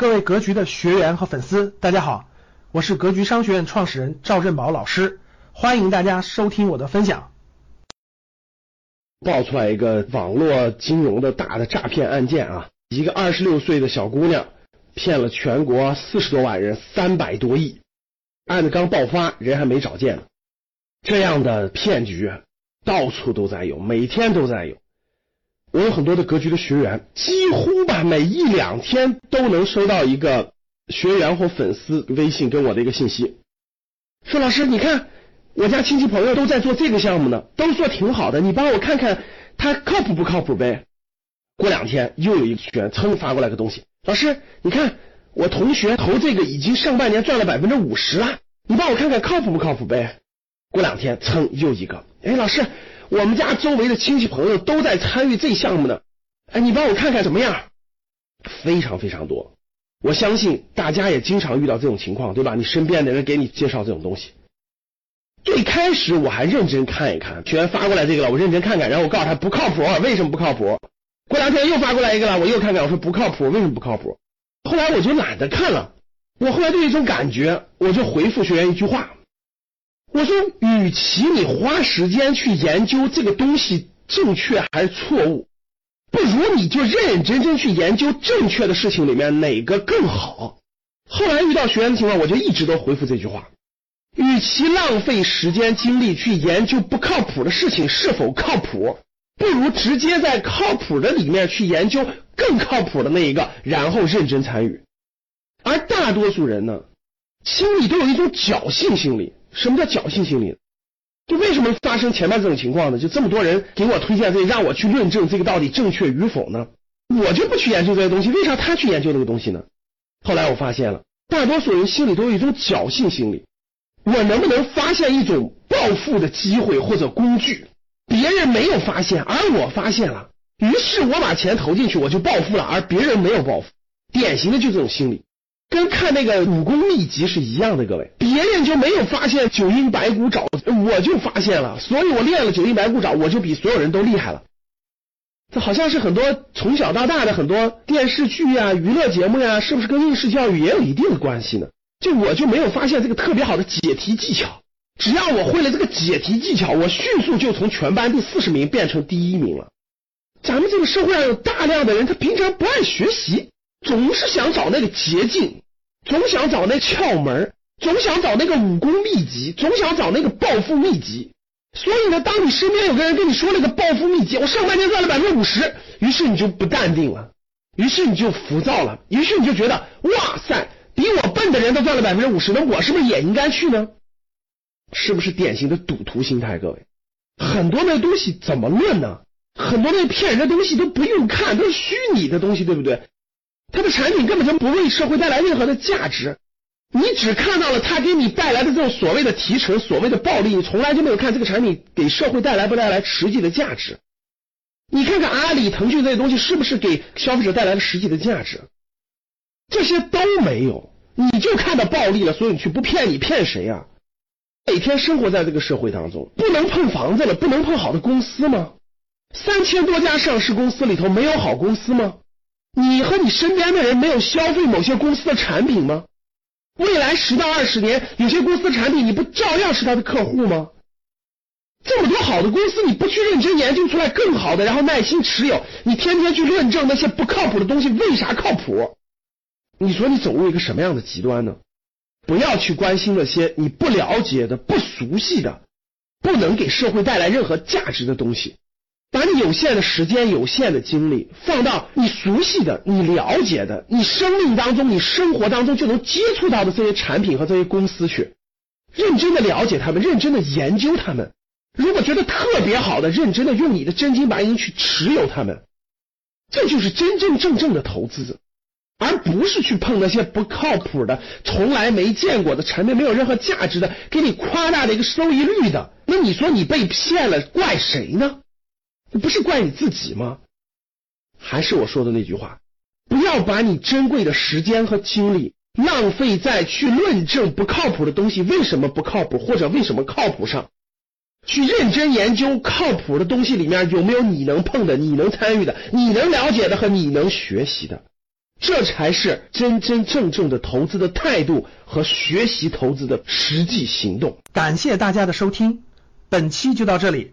各位格局的学员和粉丝，大家好，我是格局商学院创始人赵振宝老师，欢迎大家收听我的分享。爆出来一个网络金融的大的诈骗案件啊，一个二十六岁的小姑娘骗了全国四十多万人三百多亿，案子刚爆发，人还没找见呢。这样的骗局到处都在有，每天都在有。我有很多的格局的学员，几乎吧每一两天都能收到一个学员或粉丝微信跟我的一个信息，说老师你看我家亲戚朋友都在做这个项目呢，都说挺好的，你帮我看看他靠谱不靠谱呗。过两天又有一个学员噌发过来个东西，老师你看我同学投这个已经上半年赚了百分之五十了，你帮我看看靠谱不靠谱呗。过两天噌又一个，哎老师。我们家周围的亲戚朋友都在参与这项目呢，哎，你帮我看看怎么样？非常非常多，我相信大家也经常遇到这种情况，对吧？你身边的人给你介绍这种东西，最开始我还认真看一看，学员发过来这个了，我认真看看，然后我告诉他不靠谱，为什么不靠谱？过两天又发过来一个了，我又看看，我说不靠谱，为什么不靠谱？后来我就懒得看了，我后来就有一种感觉，我就回复学员一句话。我说，与其你花时间去研究这个东西正确还是错误，不如你就认认真真去研究正确的事情里面哪个更好。后来遇到学员的情况，我就一直都回复这句话：，与其浪费时间精力去研究不靠谱的事情是否靠谱，不如直接在靠谱的里面去研究更靠谱的那一个，然后认真参与。而大多数人呢，心里都有一种侥幸心理。什么叫侥幸心理？就为什么发生前面这种情况呢？就这么多人给我推荐这，让我去论证这个到底正确与否呢？我就不去研究这些东西，为啥他去研究这个东西呢？后来我发现了，大多数人心里都有一种侥幸心理。我能不能发现一种暴富的机会或者工具？别人没有发现，而我发现了，于是我把钱投进去，我就暴富了，而别人没有暴富。典型的就这种心理。跟看那个武功秘籍是一样的，各位，别人就没有发现九阴白骨爪，我就发现了，所以我练了九阴白骨爪，我就比所有人都厉害了。这好像是很多从小到大的很多电视剧呀、娱乐节目呀，是不是跟应试教育也有一定的关系呢？就我就没有发现这个特别好的解题技巧，只要我会了这个解题技巧，我迅速就从全班第四十名变成第一名了。咱们这个社会上有大量的人，他平常不爱学习。总是想找那个捷径，总想找那窍门，总想找那个武功秘籍，总想找那个暴富秘籍。所以呢，当你身边有个人跟你说那个暴富秘籍，我上半年赚了百分之五十，于是你就不淡定了，于是你就浮躁了，于是你就觉得哇塞，比我笨的人都赚了百分之五十，那我是不是也应该去呢？是不是典型的赌徒心态？各位，很多那东西怎么论呢？很多那骗人的东西都不用看，都是虚拟的东西，对不对？他的产品根本就不为社会带来任何的价值，你只看到了他给你带来的这种所谓的提成、所谓的暴利，你从来就没有看这个产品给社会带来不带来实际的价值。你看看阿里、腾讯这些东西是不是给消费者带来了实际的价值？这些都没有，你就看到暴利了，所以你去不骗你骗谁呀？每天生活在这个社会当中，不能碰房子了，不能碰好的公司吗？三千多家上市公司里头没有好公司吗？你和你身边的人没有消费某些公司的产品吗？未来十到二十年，有些公司产品你不照样是他的客户吗？这么多好的公司，你不去认真研究出来更好的，然后耐心持有，你天天去论证那些不靠谱的东西为啥靠谱？你说你走入一个什么样的极端呢？不要去关心那些你不了解的、不熟悉的、不能给社会带来任何价值的东西。把你有限的时间、有限的精力放到你熟悉的、你了解的、你生命当中、你生活当中就能接触到的这些产品和这些公司去，认真的了解他们，认真的研究他们。如果觉得特别好的，认真的用你的真金白银去持有他们，这就是真真正正的投资，而不是去碰那些不靠谱的、从来没见过的产品、没有任何价值的，给你夸大的一个收益率的。那你说你被骗了，怪谁呢？不是怪你自己吗？还是我说的那句话，不要把你珍贵的时间和精力浪费在去论证不靠谱的东西为什么不靠谱或者为什么靠谱上，去认真研究靠谱的东西里面有没有你能碰的、你能参与的、你能了解的和你能学习的。这才是真真正正的投资的态度和学习投资的实际行动。感谢大家的收听，本期就到这里。